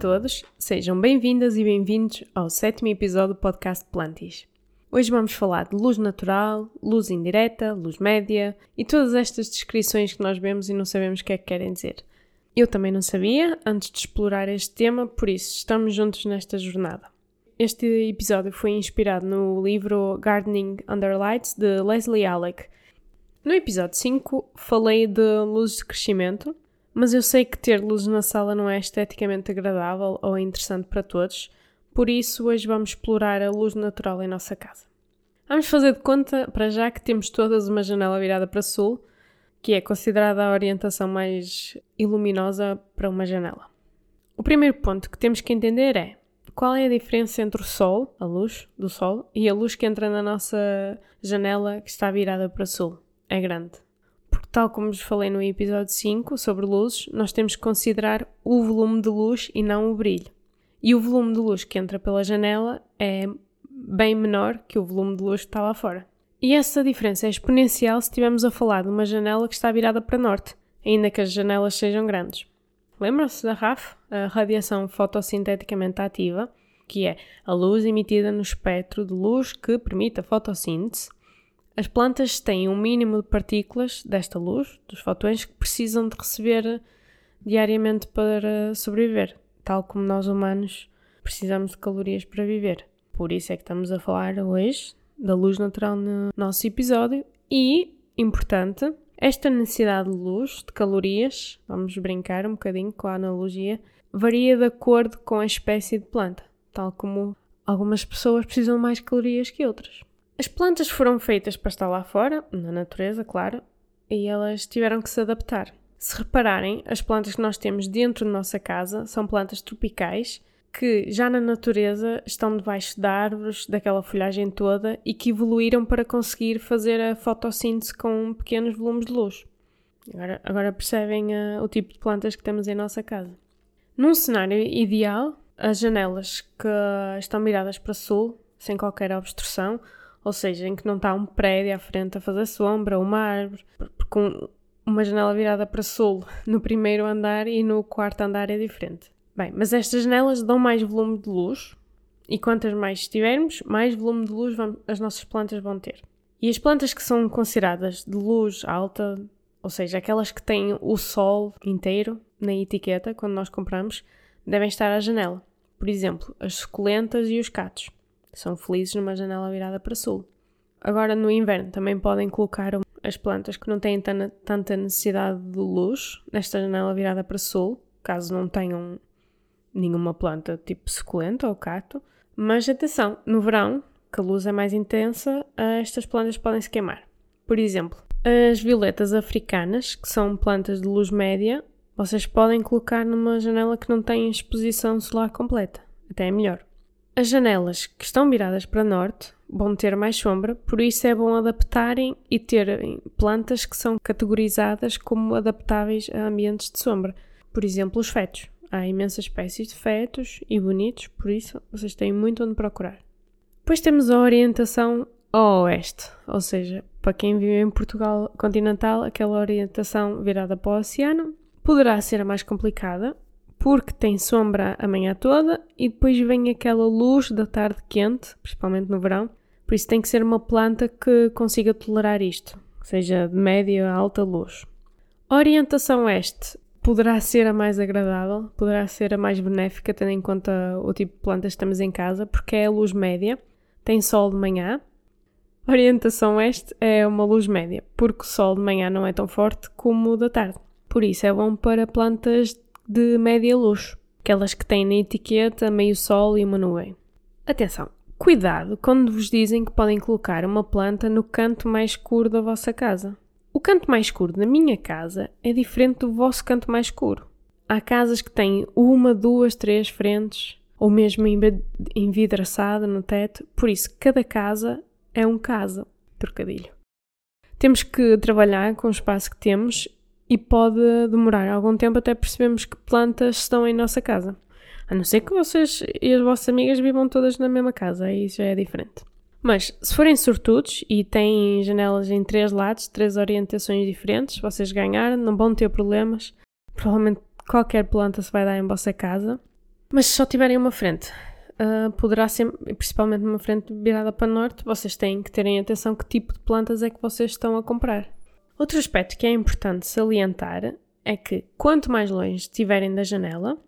Todos, sejam bem-vindas e bem-vindos ao sétimo episódio do podcast Plantis. Hoje vamos falar de luz natural, luz indireta, luz média e todas estas descrições que nós vemos e não sabemos o que é que querem dizer. Eu também não sabia antes de explorar este tema, por isso estamos juntos nesta jornada. Este episódio foi inspirado no livro Gardening Under Lights de Leslie Alec. No episódio 5 falei de luzes de crescimento, mas eu sei que ter luz na sala não é esteticamente agradável ou interessante para todos, por isso hoje vamos explorar a luz natural em nossa casa. Vamos fazer de conta, para já, que temos todas uma janela virada para sul, que é considerada a orientação mais iluminosa para uma janela. O primeiro ponto que temos que entender é qual é a diferença entre o sol, a luz do sol, e a luz que entra na nossa janela que está virada para sul. É grande. Tal como vos falei no episódio 5 sobre luzes, nós temos que considerar o volume de luz e não o brilho. E o volume de luz que entra pela janela é bem menor que o volume de luz que está lá fora. E essa diferença é exponencial se estivermos a falar de uma janela que está virada para norte, ainda que as janelas sejam grandes. Lembram-se da RAF, a radiação fotossinteticamente ativa, que é a luz emitida no espectro de luz que permite a fotossíntese, as plantas têm um mínimo de partículas desta luz, dos fotões, que precisam de receber diariamente para sobreviver, tal como nós humanos precisamos de calorias para viver. Por isso é que estamos a falar hoje da luz natural no nosso episódio e, importante, esta necessidade de luz, de calorias, vamos brincar um bocadinho com a analogia, varia de acordo com a espécie de planta, tal como algumas pessoas precisam mais calorias que outras. As plantas foram feitas para estar lá fora, na natureza, claro, e elas tiveram que se adaptar. Se repararem, as plantas que nós temos dentro da nossa casa são plantas tropicais que já na natureza estão debaixo de árvores, daquela folhagem toda e que evoluíram para conseguir fazer a fotossíntese com pequenos volumes de luz. Agora, agora percebem uh, o tipo de plantas que temos em nossa casa. Num cenário ideal, as janelas que estão viradas para sul, sem qualquer obstrução, ou seja, em que não está um prédio à frente a fazer sombra, uma árvore, com uma janela virada para sul no primeiro andar e no quarto andar é diferente. Bem, mas estas janelas dão mais volume de luz e quantas mais tivermos, mais volume de luz as nossas plantas vão ter. E as plantas que são consideradas de luz alta, ou seja, aquelas que têm o sol inteiro na etiqueta quando nós compramos, devem estar à janela. Por exemplo, as suculentas e os catos são felizes numa janela virada para sul. Agora, no inverno, também podem colocar as plantas que não têm tanta necessidade de luz nesta janela virada para sul, caso não tenham nenhuma planta tipo suculenta ou cato. Mas atenção, no verão, que a luz é mais intensa, estas plantas podem se queimar. Por exemplo, as violetas africanas, que são plantas de luz média, vocês podem colocar numa janela que não tem exposição solar completa. Até é melhor. As janelas que estão viradas para norte vão ter mais sombra, por isso é bom adaptarem e terem plantas que são categorizadas como adaptáveis a ambientes de sombra. Por exemplo, os fetos. Há imensas espécies de fetos e bonitos, por isso vocês têm muito onde procurar. Depois temos a orientação ao oeste, ou seja, para quem vive em Portugal continental, aquela orientação virada para o oceano poderá ser a mais complicada, porque tem sombra a manhã toda e depois vem aquela luz da tarde quente, principalmente no verão. Por isso tem que ser uma planta que consiga tolerar isto, seja de média a alta luz. Orientação oeste poderá ser a mais agradável, poderá ser a mais benéfica, tendo em conta o tipo de plantas que temos em casa, porque é a luz média, tem sol de manhã. Orientação oeste é uma luz média, porque o sol de manhã não é tão forte como o da tarde. Por isso é bom para plantas de média luz, aquelas que têm na etiqueta meio sol e uma nuvem. Atenção, cuidado quando vos dizem que podem colocar uma planta no canto mais escuro da vossa casa. O canto mais escuro da minha casa é diferente do vosso canto mais escuro. Há casas que têm uma, duas, três frentes, ou mesmo envidraçada no teto, por isso cada casa é um casa. Trocadilho. Temos que trabalhar com o espaço que temos e pode demorar algum tempo até percebermos que plantas estão em nossa casa. A não ser que vocês e as vossas amigas vivam todas na mesma casa, aí já é diferente. Mas se forem sortudos e têm janelas em três lados, três orientações diferentes, vocês ganharam, não vão ter problemas. Provavelmente qualquer planta se vai dar em vossa casa. Mas se só tiverem uma frente, uh, poderá ser, principalmente uma frente virada para norte, vocês têm que terem atenção que tipo de plantas é que vocês estão a comprar. Outro aspecto que é importante salientar é que quanto mais longe estiverem da janela,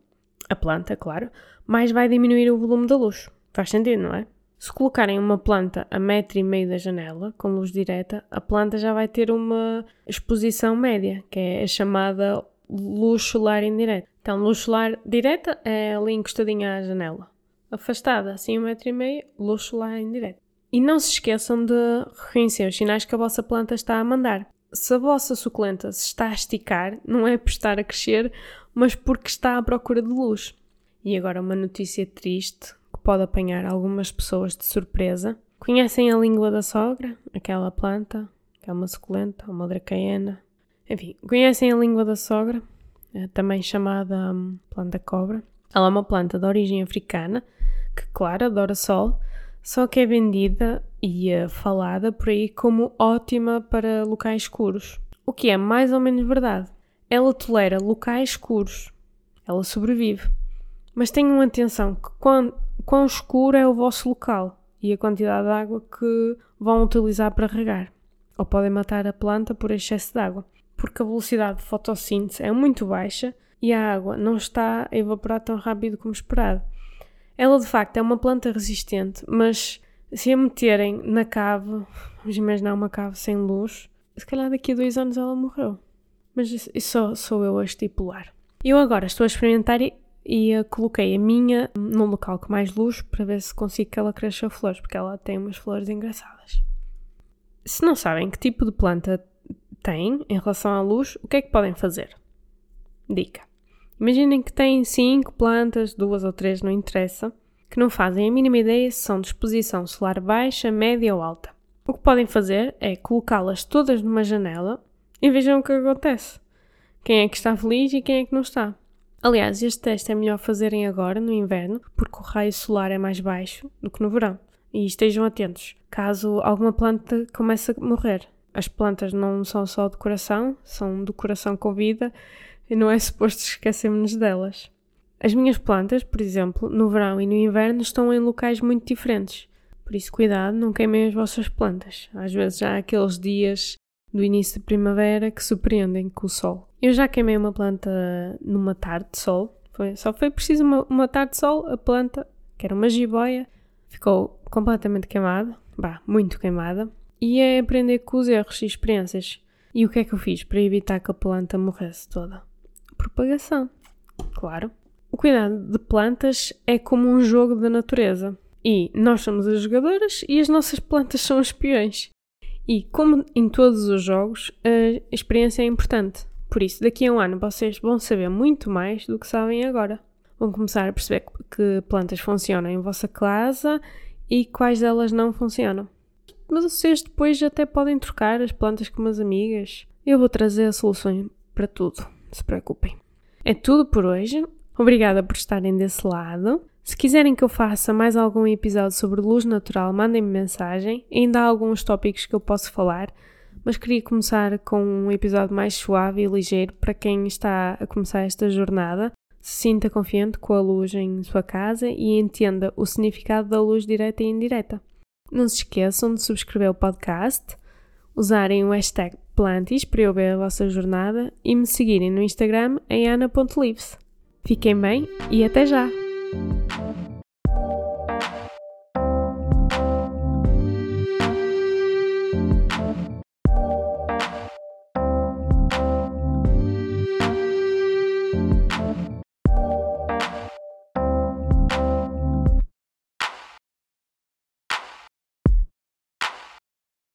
a planta, claro, mais vai diminuir o volume da luz. Faz sentido, não é? Se colocarem uma planta a metro e meio da janela, com luz direta, a planta já vai ter uma exposição média, que é a chamada luz solar indireta. Então, luz solar direta é ali encostadinha à janela. Afastada, assim um metro e meio, luz solar indireta. E não se esqueçam de reconhecer os sinais que a vossa planta está a mandar. Se a vossa suculenta se está a esticar, não é por estar a crescer, mas porque está à procura de luz. E agora uma notícia triste que pode apanhar algumas pessoas de surpresa. Conhecem a língua da sogra? Aquela planta, que é uma suculenta, uma dracaena. Enfim, conhecem a língua da sogra? É também chamada hum, planta cobra. Ela é uma planta de origem africana que, claro, adora sol, só que é vendida e é falada por aí como ótima para locais escuros. O que é mais ou menos verdade. Ela tolera locais escuros. Ela sobrevive. Mas tenham atenção que quando, quão escuro é o vosso local e a quantidade de água que vão utilizar para regar. Ou podem matar a planta por excesso de água, porque a velocidade de fotossíntese é muito baixa e a água não está a evaporar tão rápido como esperado. Ela de facto é uma planta resistente, mas se a meterem na cave, vamos imaginar uma cave sem luz, se calhar daqui a dois anos ela morreu. Mas isso, só sou eu a estipular. Eu agora estou a experimentar e coloquei a minha num local com mais luz para ver se consigo que ela cresça flores, porque ela tem umas flores engraçadas. Se não sabem que tipo de planta tem em relação à luz, o que é que podem fazer? Dica. Imaginem que têm cinco plantas, duas ou três, não interessa, que não fazem a mínima ideia se são de exposição solar baixa, média ou alta. O que podem fazer é colocá-las todas numa janela e vejam o que acontece. Quem é que está feliz e quem é que não está. Aliás, este teste é melhor fazerem agora, no inverno, porque o raio solar é mais baixo do que no verão. E estejam atentos, caso alguma planta comece a morrer. As plantas não são só decoração, são decoração com vida e não é suposto esquecermos delas. As minhas plantas, por exemplo, no verão e no inverno estão em locais muito diferentes. Por isso, cuidado, não queimem as vossas plantas. Às vezes há aqueles dias do início de primavera que surpreendem com o sol. Eu já queimei uma planta numa tarde de sol. Foi, só foi preciso uma, uma tarde de sol, a planta, que era uma jiboia, ficou completamente queimada. Bah, muito queimada. E é aprender com os erros e experiências. E o que é que eu fiz para evitar que a planta morresse toda? Propagação. Claro. O cuidado de plantas é como um jogo da natureza. E nós somos as jogadoras e as nossas plantas são os peões. E como em todos os jogos, a experiência é importante. Por isso, daqui a um ano vocês vão saber muito mais do que sabem agora. Vão começar a perceber que plantas funcionam em vossa casa e quais delas não funcionam. Mas vocês depois até podem trocar as plantas com umas amigas. Eu vou trazer a solução para tudo, se preocupem. É tudo por hoje. Obrigada por estarem desse lado. Se quiserem que eu faça mais algum episódio sobre luz natural, mandem-me mensagem. Ainda há alguns tópicos que eu posso falar, mas queria começar com um episódio mais suave e ligeiro para quem está a começar esta jornada. Se sinta confiante com a luz em sua casa e entenda o significado da luz direta e indireta. Não se esqueçam de subscrever o podcast, usarem o hashtag Plantis para eu ver a vossa jornada e me seguirem no Instagram em ana.lives. Fiquem bem e até já!